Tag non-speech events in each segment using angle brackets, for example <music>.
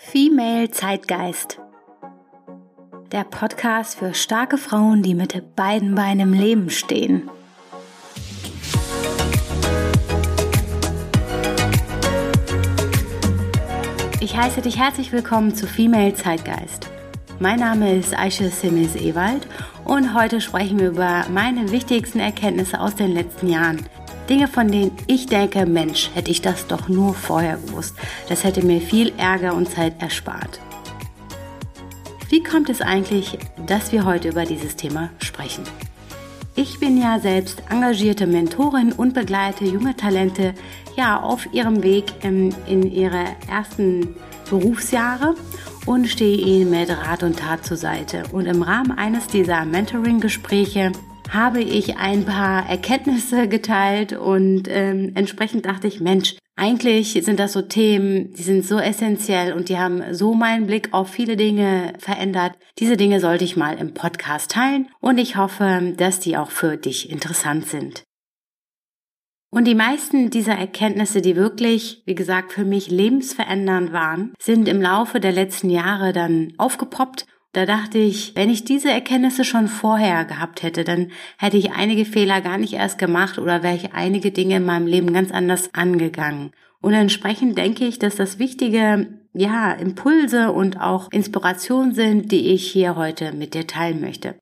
Female Zeitgeist. Der Podcast für starke Frauen, die mit beiden Beinen im Leben stehen. Ich heiße dich herzlich willkommen zu Female Zeitgeist. Mein Name ist Aisha Simmels Ewald und heute sprechen wir über meine wichtigsten Erkenntnisse aus den letzten Jahren – Dinge, von denen ich denke, Mensch, hätte ich das doch nur vorher gewusst. Das hätte mir viel Ärger und Zeit erspart. Wie kommt es eigentlich, dass wir heute über dieses Thema sprechen? Ich bin ja selbst engagierte Mentorin und begleite junge Talente ja auf ihrem Weg in, in ihre ersten Berufsjahre und stehe ihnen mit Rat und Tat zur Seite. Und im Rahmen eines dieser Mentoring-Gespräche habe ich ein paar Erkenntnisse geteilt und ähm, entsprechend dachte ich, Mensch, eigentlich sind das so Themen, die sind so essentiell und die haben so meinen Blick auf viele Dinge verändert. Diese Dinge sollte ich mal im Podcast teilen und ich hoffe, dass die auch für dich interessant sind. Und die meisten dieser Erkenntnisse, die wirklich, wie gesagt, für mich lebensverändernd waren, sind im Laufe der letzten Jahre dann aufgepoppt da dachte ich, wenn ich diese Erkenntnisse schon vorher gehabt hätte, dann hätte ich einige Fehler gar nicht erst gemacht oder wäre ich einige Dinge in meinem Leben ganz anders angegangen. Und entsprechend denke ich, dass das wichtige, ja, Impulse und auch Inspiration sind, die ich hier heute mit dir teilen möchte.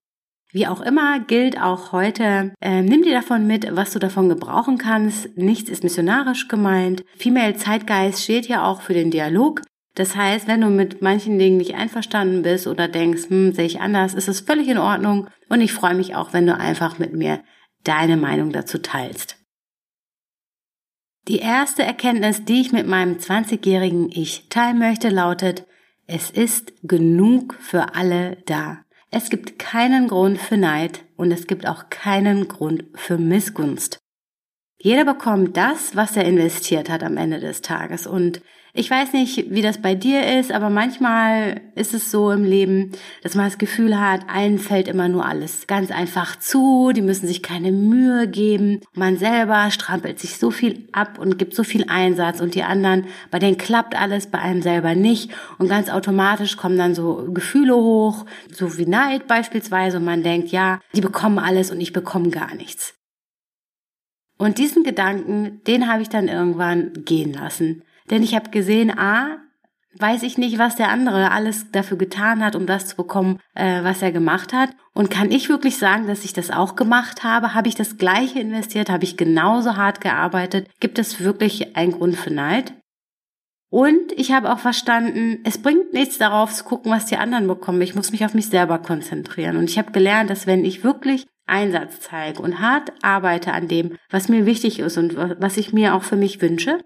Wie auch immer gilt auch heute, äh, nimm dir davon mit, was du davon gebrauchen kannst. Nichts ist missionarisch gemeint. Female Zeitgeist steht ja auch für den Dialog. Das heißt, wenn du mit manchen Dingen nicht einverstanden bist oder denkst, hm, sehe ich anders, ist es völlig in Ordnung und ich freue mich auch, wenn du einfach mit mir deine Meinung dazu teilst. Die erste Erkenntnis, die ich mit meinem 20-jährigen Ich teilen möchte, lautet, es ist genug für alle da. Es gibt keinen Grund für Neid und es gibt auch keinen Grund für Missgunst. Jeder bekommt das, was er investiert hat am Ende des Tages. Und ich weiß nicht, wie das bei dir ist, aber manchmal ist es so im Leben, dass man das Gefühl hat, allen fällt immer nur alles ganz einfach zu, die müssen sich keine Mühe geben. Man selber strampelt sich so viel ab und gibt so viel Einsatz und die anderen, bei denen klappt alles, bei einem selber nicht. Und ganz automatisch kommen dann so Gefühle hoch, so wie Neid beispielsweise und man denkt, ja, die bekommen alles und ich bekomme gar nichts. Und diesen Gedanken, den habe ich dann irgendwann gehen lassen. Denn ich habe gesehen, a, weiß ich nicht, was der andere alles dafür getan hat, um das zu bekommen, äh, was er gemacht hat. Und kann ich wirklich sagen, dass ich das auch gemacht habe? Habe ich das gleiche investiert? Habe ich genauso hart gearbeitet? Gibt es wirklich einen Grund für Neid? Und ich habe auch verstanden, es bringt nichts darauf zu gucken, was die anderen bekommen. Ich muss mich auf mich selber konzentrieren. Und ich habe gelernt, dass wenn ich wirklich Einsatz zeige und hart arbeite an dem, was mir wichtig ist und was ich mir auch für mich wünsche,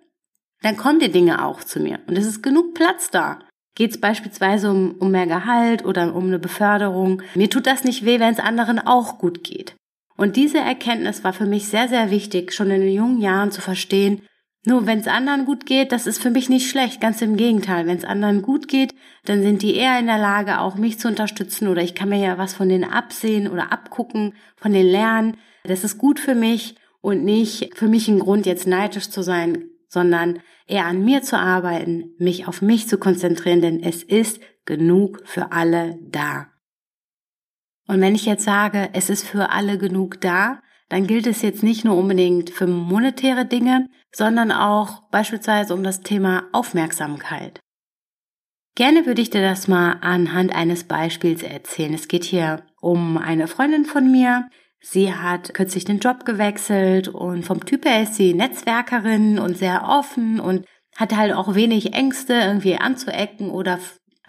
dann kommen die Dinge auch zu mir. Und es ist genug Platz da. Geht es beispielsweise um, um mehr Gehalt oder um eine Beförderung. Mir tut das nicht weh, wenn es anderen auch gut geht. Und diese Erkenntnis war für mich sehr, sehr wichtig, schon in den jungen Jahren zu verstehen, nur wenn es anderen gut geht, das ist für mich nicht schlecht, ganz im Gegenteil. Wenn es anderen gut geht, dann sind die eher in der Lage, auch mich zu unterstützen oder ich kann mir ja was von denen absehen oder abgucken, von denen lernen. Das ist gut für mich und nicht für mich ein Grund, jetzt neidisch zu sein, sondern eher an mir zu arbeiten, mich auf mich zu konzentrieren, denn es ist genug für alle da. Und wenn ich jetzt sage, es ist für alle genug da, dann gilt es jetzt nicht nur unbedingt für monetäre Dinge, sondern auch beispielsweise um das Thema Aufmerksamkeit. Gerne würde ich dir das mal anhand eines Beispiels erzählen. Es geht hier um eine Freundin von mir. Sie hat kürzlich den Job gewechselt und vom Typ her ist sie Netzwerkerin und sehr offen und hat halt auch wenig Ängste, irgendwie anzuecken oder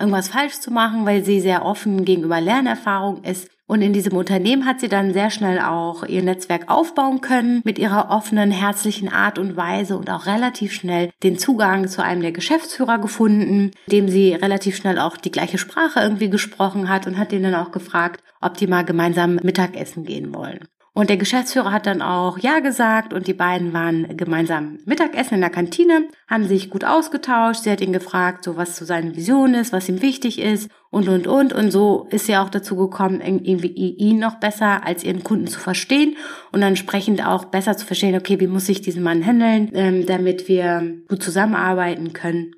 irgendwas falsch zu machen, weil sie sehr offen gegenüber Lernerfahrung ist. Und in diesem Unternehmen hat sie dann sehr schnell auch ihr Netzwerk aufbauen können mit ihrer offenen, herzlichen Art und Weise und auch relativ schnell den Zugang zu einem der Geschäftsführer gefunden, dem sie relativ schnell auch die gleiche Sprache irgendwie gesprochen hat und hat den dann auch gefragt, ob die mal gemeinsam Mittagessen gehen wollen. Und der Geschäftsführer hat dann auch Ja gesagt und die beiden waren gemeinsam Mittagessen in der Kantine, haben sich gut ausgetauscht. Sie hat ihn gefragt, so was so seine Vision ist, was ihm wichtig ist und, und, und. Und so ist sie auch dazu gekommen, irgendwie ihn noch besser als ihren Kunden zu verstehen und entsprechend auch besser zu verstehen, okay, wie muss ich diesen Mann handeln, ähm, damit wir gut zusammenarbeiten können.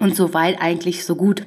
Und so weit eigentlich so gut.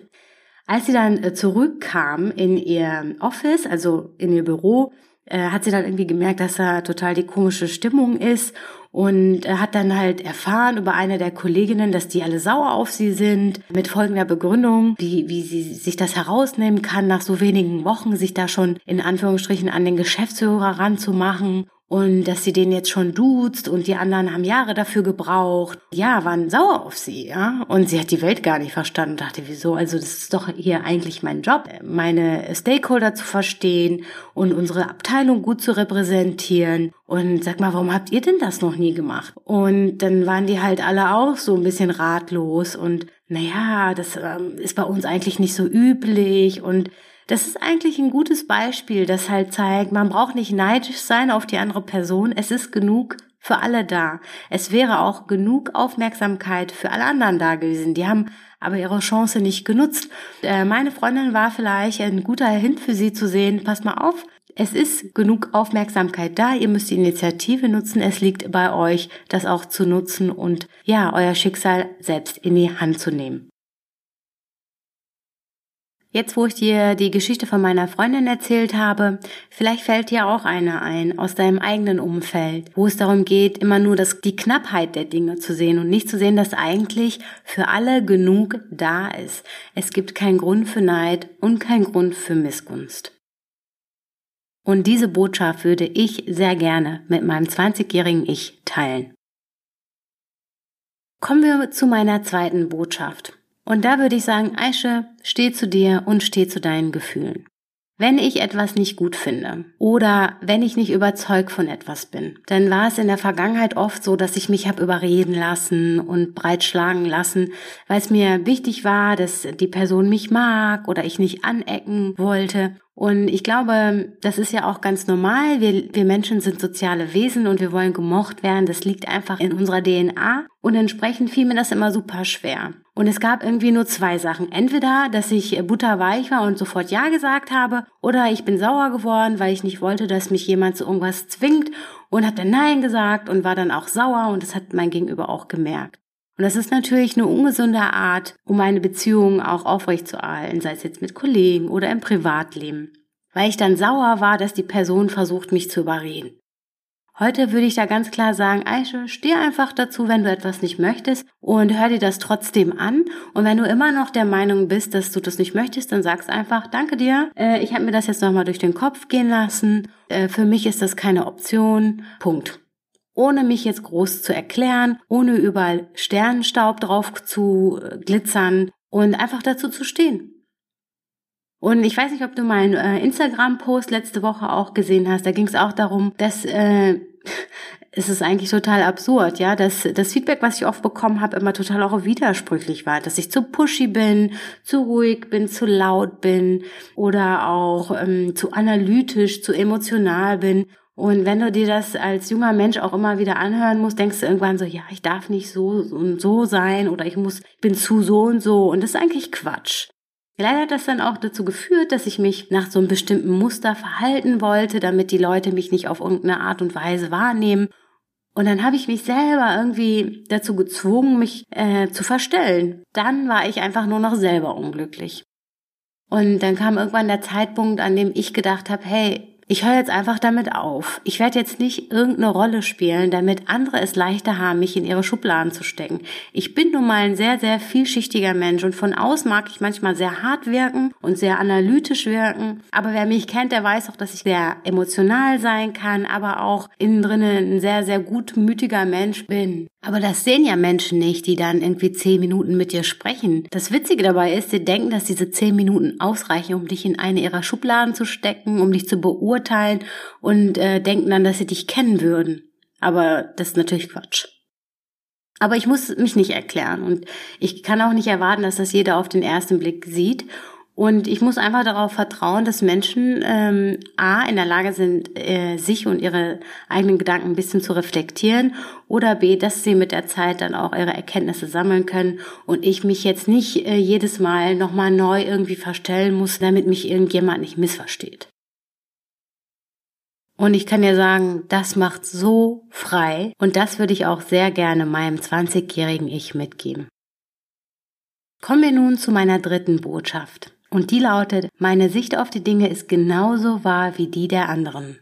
Als sie dann äh, zurückkam in ihr Office, also in ihr Büro, äh, hat sie dann irgendwie gemerkt, dass da total die komische Stimmung ist und äh, hat dann halt erfahren über eine der Kolleginnen, dass die alle sauer auf sie sind, mit folgender Begründung, wie, wie sie sich das herausnehmen kann, nach so wenigen Wochen sich da schon in Anführungsstrichen an den Geschäftsführer ranzumachen und dass sie den jetzt schon duzt und die anderen haben Jahre dafür gebraucht. Ja, waren sauer auf sie, ja. Und sie hat die Welt gar nicht verstanden, dachte, wieso? Also das ist doch hier eigentlich mein Job, meine Stakeholder zu verstehen und unsere Abteilung gut zu repräsentieren. Und sag mal, warum habt ihr denn das noch nie gemacht? Und dann waren die halt alle auch so ein bisschen ratlos und naja, das ähm, ist bei uns eigentlich nicht so üblich und das ist eigentlich ein gutes Beispiel, das halt zeigt, man braucht nicht neidisch sein auf die andere Person. Es ist genug für alle da. Es wäre auch genug Aufmerksamkeit für alle anderen da gewesen. Die haben aber ihre Chance nicht genutzt. Äh, meine Freundin war vielleicht ein guter Hint für sie zu sehen, pass mal auf, es ist genug Aufmerksamkeit da, ihr müsst die Initiative nutzen, es liegt bei euch, das auch zu nutzen und ja, euer Schicksal selbst in die Hand zu nehmen. Jetzt, wo ich dir die Geschichte von meiner Freundin erzählt habe, vielleicht fällt dir auch eine ein aus deinem eigenen Umfeld, wo es darum geht, immer nur das, die Knappheit der Dinge zu sehen und nicht zu sehen, dass eigentlich für alle genug da ist. Es gibt keinen Grund für Neid und keinen Grund für Missgunst. Und diese Botschaft würde ich sehr gerne mit meinem 20-jährigen Ich teilen. Kommen wir zu meiner zweiten Botschaft. Und da würde ich sagen, Aische, steh zu dir und steh zu deinen Gefühlen. Wenn ich etwas nicht gut finde oder wenn ich nicht überzeugt von etwas bin, dann war es in der Vergangenheit oft so, dass ich mich habe überreden lassen und breitschlagen lassen, weil es mir wichtig war, dass die Person mich mag oder ich nicht anecken wollte. Und ich glaube, das ist ja auch ganz normal. Wir, wir Menschen sind soziale Wesen und wir wollen gemocht werden. Das liegt einfach in unserer DNA. Und entsprechend fiel mir das immer super schwer. Und es gab irgendwie nur zwei Sachen. Entweder, dass ich butterweich war und sofort Ja gesagt habe, oder ich bin sauer geworden, weil ich nicht wollte, dass mich jemand zu irgendwas zwingt und habe dann Nein gesagt und war dann auch sauer und das hat mein Gegenüber auch gemerkt. Und das ist natürlich eine ungesunde Art, um eine Beziehung auch aufrechtzuerhalten, sei es jetzt mit Kollegen oder im Privatleben. Weil ich dann sauer war, dass die Person versucht, mich zu überreden. Heute würde ich da ganz klar sagen, Aische, steh einfach dazu, wenn du etwas nicht möchtest und hör dir das trotzdem an. Und wenn du immer noch der Meinung bist, dass du das nicht möchtest, dann sagst einfach, danke dir, äh, ich habe mir das jetzt nochmal durch den Kopf gehen lassen. Äh, für mich ist das keine Option. Punkt ohne mich jetzt groß zu erklären, ohne überall Sternenstaub drauf zu äh, glitzern und einfach dazu zu stehen. Und ich weiß nicht, ob du meinen äh, Instagram-Post letzte Woche auch gesehen hast. Da ging es auch darum, dass äh, <laughs> es ist eigentlich total absurd, ja, dass das Feedback, was ich oft bekommen habe, immer total auch widersprüchlich war, dass ich zu pushy bin, zu ruhig bin, zu laut bin oder auch ähm, zu analytisch, zu emotional bin. Und wenn du dir das als junger Mensch auch immer wieder anhören musst, denkst du irgendwann so, ja, ich darf nicht so und so sein oder ich muss, bin zu so und so. Und das ist eigentlich Quatsch. Leider hat das dann auch dazu geführt, dass ich mich nach so einem bestimmten Muster verhalten wollte, damit die Leute mich nicht auf irgendeine Art und Weise wahrnehmen. Und dann habe ich mich selber irgendwie dazu gezwungen, mich äh, zu verstellen. Dann war ich einfach nur noch selber unglücklich. Und dann kam irgendwann der Zeitpunkt, an dem ich gedacht habe, hey, ich höre jetzt einfach damit auf. Ich werde jetzt nicht irgendeine Rolle spielen, damit andere es leichter haben, mich in ihre Schubladen zu stecken. Ich bin nun mal ein sehr, sehr vielschichtiger Mensch und von außen mag ich manchmal sehr hart wirken und sehr analytisch wirken. Aber wer mich kennt, der weiß auch, dass ich sehr emotional sein kann, aber auch innen drinnen ein sehr, sehr gutmütiger Mensch bin. Aber das sehen ja Menschen nicht, die dann irgendwie zehn Minuten mit dir sprechen. Das Witzige dabei ist, sie denken, dass diese zehn Minuten ausreichen, um dich in eine ihrer Schubladen zu stecken, um dich zu beurteilen und äh, denken dann, dass sie dich kennen würden. Aber das ist natürlich Quatsch. Aber ich muss mich nicht erklären und ich kann auch nicht erwarten, dass das jeder auf den ersten Blick sieht. Und ich muss einfach darauf vertrauen, dass Menschen ähm, A in der Lage sind, äh, sich und ihre eigenen Gedanken ein bisschen zu reflektieren oder B, dass sie mit der Zeit dann auch ihre Erkenntnisse sammeln können und ich mich jetzt nicht äh, jedes Mal nochmal neu irgendwie verstellen muss, damit mich irgendjemand nicht missversteht. Und ich kann dir sagen, das macht so frei und das würde ich auch sehr gerne meinem 20-jährigen Ich mitgeben. Kommen wir nun zu meiner dritten Botschaft. Und die lautet, meine Sicht auf die Dinge ist genauso wahr wie die der anderen.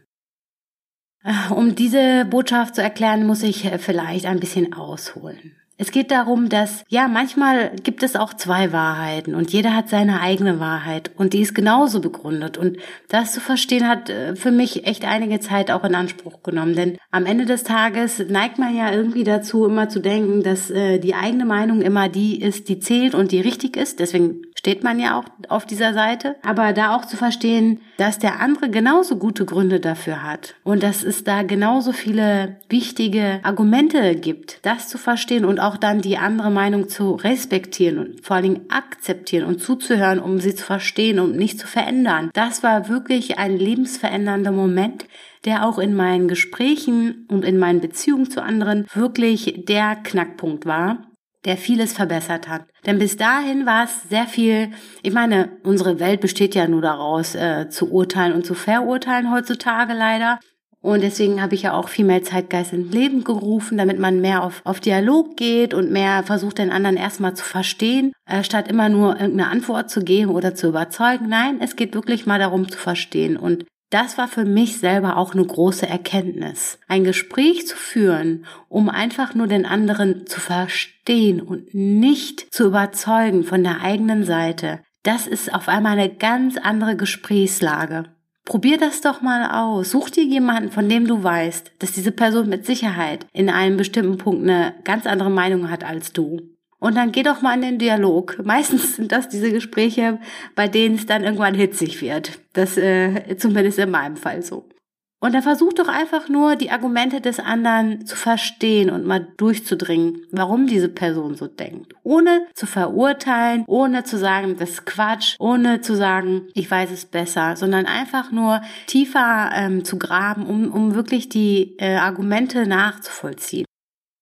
Äh, um diese Botschaft zu erklären, muss ich äh, vielleicht ein bisschen ausholen. Es geht darum, dass, ja, manchmal gibt es auch zwei Wahrheiten und jeder hat seine eigene Wahrheit und die ist genauso begründet. Und das zu verstehen hat äh, für mich echt einige Zeit auch in Anspruch genommen. Denn am Ende des Tages neigt man ja irgendwie dazu, immer zu denken, dass äh, die eigene Meinung immer die ist, die zählt und die richtig ist. Deswegen steht man ja auch auf dieser Seite. Aber da auch zu verstehen, dass der andere genauso gute Gründe dafür hat und dass es da genauso viele wichtige Argumente gibt, das zu verstehen und auch dann die andere Meinung zu respektieren und vor allen Dingen akzeptieren und zuzuhören, um sie zu verstehen und nicht zu verändern. Das war wirklich ein lebensverändernder Moment, der auch in meinen Gesprächen und in meinen Beziehungen zu anderen wirklich der Knackpunkt war der vieles verbessert hat. Denn bis dahin war es sehr viel, ich meine, unsere Welt besteht ja nur daraus, äh, zu urteilen und zu verurteilen heutzutage leider. Und deswegen habe ich ja auch viel mehr Zeitgeist ins Leben gerufen, damit man mehr auf, auf Dialog geht und mehr versucht, den anderen erstmal zu verstehen, äh, statt immer nur irgendeine Antwort zu geben oder zu überzeugen. Nein, es geht wirklich mal darum zu verstehen. Und das war für mich selber auch eine große Erkenntnis. Ein Gespräch zu führen, um einfach nur den anderen zu verstehen und nicht zu überzeugen von der eigenen Seite, das ist auf einmal eine ganz andere Gesprächslage. Probier das doch mal aus. Such dir jemanden, von dem du weißt, dass diese Person mit Sicherheit in einem bestimmten Punkt eine ganz andere Meinung hat als du. Und dann geh doch mal in den Dialog. Meistens sind das diese Gespräche, bei denen es dann irgendwann hitzig wird. Das äh, zumindest in meinem Fall so. Und dann versuch doch einfach nur, die Argumente des anderen zu verstehen und mal durchzudringen, warum diese Person so denkt. Ohne zu verurteilen, ohne zu sagen, das ist Quatsch, ohne zu sagen, ich weiß es besser, sondern einfach nur tiefer ähm, zu graben, um, um wirklich die äh, Argumente nachzuvollziehen.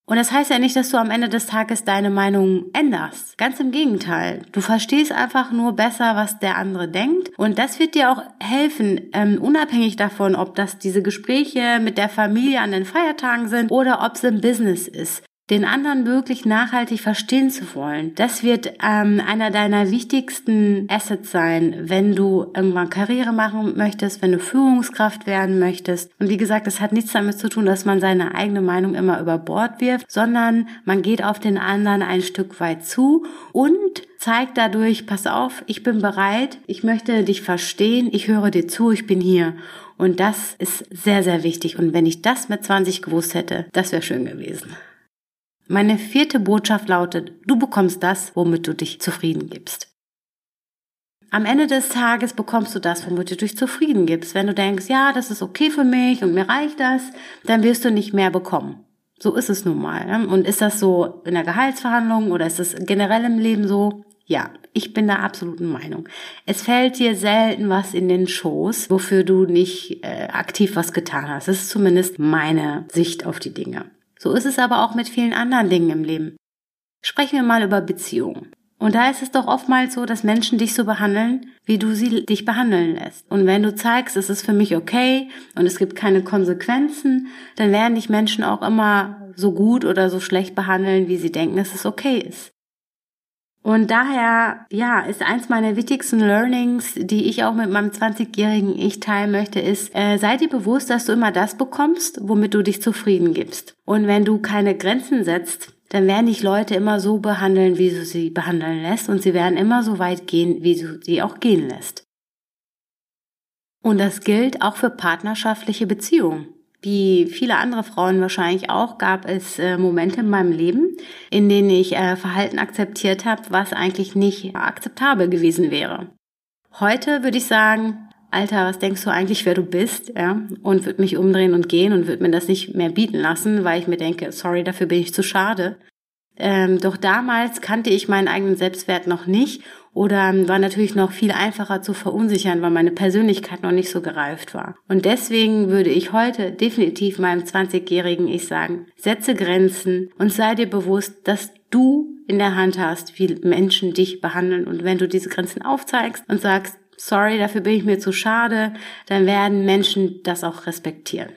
Und das heißt ja nicht, dass du am Ende des Tages deine Meinung änderst. Ganz im Gegenteil. Du verstehst einfach nur besser, was der andere denkt. Und das wird dir auch helfen, ähm, unabhängig davon, ob das diese Gespräche mit der Familie an den Feiertagen sind oder ob es im Business ist den anderen wirklich nachhaltig verstehen zu wollen. Das wird ähm, einer deiner wichtigsten Assets sein, wenn du irgendwann Karriere machen möchtest, wenn du Führungskraft werden möchtest. Und wie gesagt, das hat nichts damit zu tun, dass man seine eigene Meinung immer über Bord wirft, sondern man geht auf den anderen ein Stück weit zu und zeigt dadurch, pass auf, ich bin bereit, ich möchte dich verstehen, ich höre dir zu, ich bin hier. Und das ist sehr, sehr wichtig. Und wenn ich das mit 20 gewusst hätte, das wäre schön gewesen. Meine vierte Botschaft lautet, du bekommst das, womit du dich zufrieden gibst. Am Ende des Tages bekommst du das, womit du dich zufrieden gibst. Wenn du denkst, ja, das ist okay für mich und mir reicht das, dann wirst du nicht mehr bekommen. So ist es nun mal. Und ist das so in der Gehaltsverhandlung oder ist es generell im Leben so? Ja, ich bin der absoluten Meinung. Es fällt dir selten was in den Schoß, wofür du nicht äh, aktiv was getan hast. Das ist zumindest meine Sicht auf die Dinge. So ist es aber auch mit vielen anderen Dingen im Leben. Sprechen wir mal über Beziehungen. Und da ist es doch oftmals so, dass Menschen dich so behandeln, wie du sie dich behandeln lässt. Und wenn du zeigst, es ist für mich okay und es gibt keine Konsequenzen, dann werden dich Menschen auch immer so gut oder so schlecht behandeln, wie sie denken, dass es okay ist. Und daher, ja, ist eins meiner wichtigsten Learnings, die ich auch mit meinem 20-jährigen Ich teilen möchte, ist, äh, sei dir bewusst, dass du immer das bekommst, womit du dich zufrieden gibst. Und wenn du keine Grenzen setzt, dann werden dich Leute immer so behandeln, wie du sie behandeln lässt und sie werden immer so weit gehen, wie du sie auch gehen lässt. Und das gilt auch für partnerschaftliche Beziehungen. Wie viele andere Frauen wahrscheinlich auch, gab es äh, Momente in meinem Leben, in denen ich äh, Verhalten akzeptiert habe, was eigentlich nicht akzeptabel gewesen wäre. Heute würde ich sagen, Alter, was denkst du eigentlich, wer du bist? Ja? Und würde mich umdrehen und gehen und würde mir das nicht mehr bieten lassen, weil ich mir denke, sorry, dafür bin ich zu schade. Ähm, doch damals kannte ich meinen eigenen Selbstwert noch nicht oder war natürlich noch viel einfacher zu verunsichern, weil meine Persönlichkeit noch nicht so gereift war. Und deswegen würde ich heute definitiv meinem 20-jährigen Ich sagen, setze Grenzen und sei dir bewusst, dass du in der Hand hast, wie Menschen dich behandeln. Und wenn du diese Grenzen aufzeigst und sagst, sorry, dafür bin ich mir zu schade, dann werden Menschen das auch respektieren.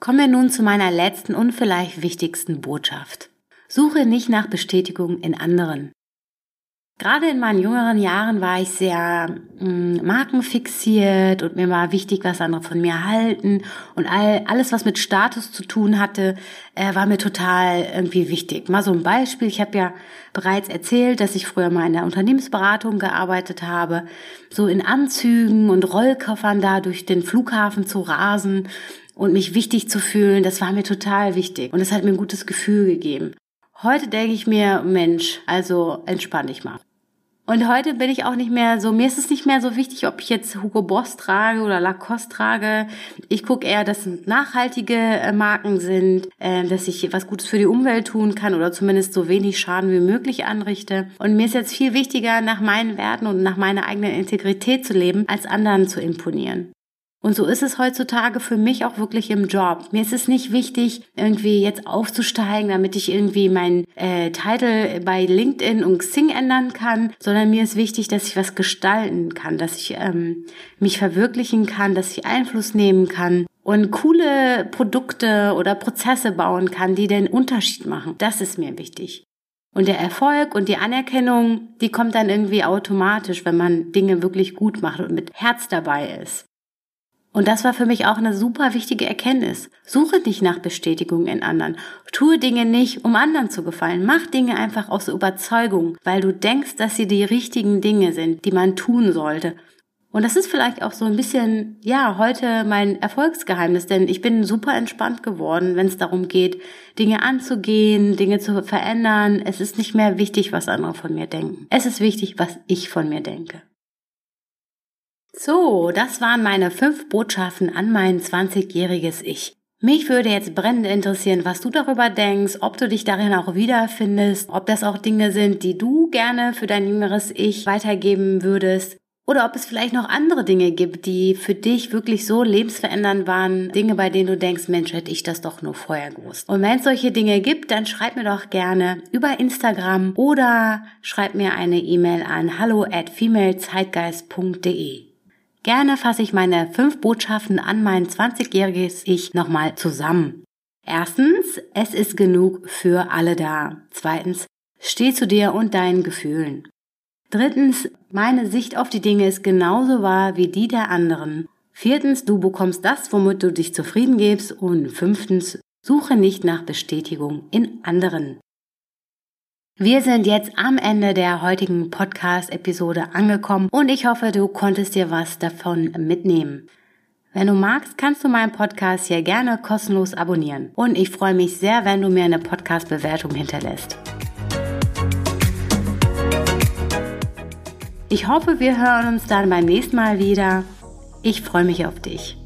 Kommen wir nun zu meiner letzten und vielleicht wichtigsten Botschaft. Suche nicht nach Bestätigung in anderen. Gerade in meinen jüngeren Jahren war ich sehr mh, mm, markenfixiert und mir war wichtig, was andere von mir halten und all, alles, was mit Status zu tun hatte, äh, war mir total irgendwie wichtig. Mal so ein Beispiel, ich habe ja bereits erzählt, dass ich früher mal in der Unternehmensberatung gearbeitet habe, so in Anzügen und Rollkoffern da durch den Flughafen zu rasen und mich wichtig zu fühlen, das war mir total wichtig und es hat mir ein gutes Gefühl gegeben. Heute denke ich mir, Mensch, also entspann dich mal. Und heute bin ich auch nicht mehr so, mir ist es nicht mehr so wichtig, ob ich jetzt Hugo Boss trage oder Lacoste trage. Ich gucke eher, dass nachhaltige äh, Marken sind, äh, dass ich was Gutes für die Umwelt tun kann oder zumindest so wenig Schaden wie möglich anrichte. Und mir ist jetzt viel wichtiger, nach meinen Werten und nach meiner eigenen Integrität zu leben, als anderen zu imponieren. Und so ist es heutzutage für mich auch wirklich im Job. Mir ist es nicht wichtig, irgendwie jetzt aufzusteigen, damit ich irgendwie meinen äh, Titel bei LinkedIn und Xing ändern kann, sondern mir ist wichtig, dass ich was gestalten kann, dass ich ähm, mich verwirklichen kann, dass ich Einfluss nehmen kann und coole Produkte oder Prozesse bauen kann, die den Unterschied machen. Das ist mir wichtig. Und der Erfolg und die Anerkennung, die kommt dann irgendwie automatisch, wenn man Dinge wirklich gut macht und mit Herz dabei ist. Und das war für mich auch eine super wichtige Erkenntnis. Suche nicht nach Bestätigung in anderen. Tue Dinge nicht, um anderen zu gefallen. Mach Dinge einfach aus Überzeugung, weil du denkst, dass sie die richtigen Dinge sind, die man tun sollte. Und das ist vielleicht auch so ein bisschen, ja, heute mein Erfolgsgeheimnis, denn ich bin super entspannt geworden, wenn es darum geht, Dinge anzugehen, Dinge zu verändern. Es ist nicht mehr wichtig, was andere von mir denken. Es ist wichtig, was ich von mir denke. So, das waren meine fünf Botschaften an mein 20-jähriges Ich. Mich würde jetzt brennend interessieren, was du darüber denkst, ob du dich darin auch wiederfindest, ob das auch Dinge sind, die du gerne für dein jüngeres Ich weitergeben würdest. Oder ob es vielleicht noch andere Dinge gibt, die für dich wirklich so lebensverändernd waren. Dinge, bei denen du denkst, Mensch, hätte ich das doch nur vorher gewusst. Und wenn es solche Dinge gibt, dann schreib mir doch gerne über Instagram oder schreib mir eine E-Mail an hallo at femalezeitgeist.de. Gerne fasse ich meine fünf Botschaften an mein 20-jähriges Ich nochmal zusammen. Erstens, es ist genug für alle da. Zweitens, steh zu dir und deinen Gefühlen. Drittens, meine Sicht auf die Dinge ist genauso wahr wie die der anderen. Viertens, du bekommst das, womit du dich zufrieden gibst. Und fünftens, suche nicht nach Bestätigung in anderen. Wir sind jetzt am Ende der heutigen Podcast-Episode angekommen und ich hoffe, du konntest dir was davon mitnehmen. Wenn du magst, kannst du meinen Podcast hier gerne kostenlos abonnieren. Und ich freue mich sehr, wenn du mir eine Podcast-Bewertung hinterlässt. Ich hoffe, wir hören uns dann beim nächsten Mal wieder. Ich freue mich auf dich.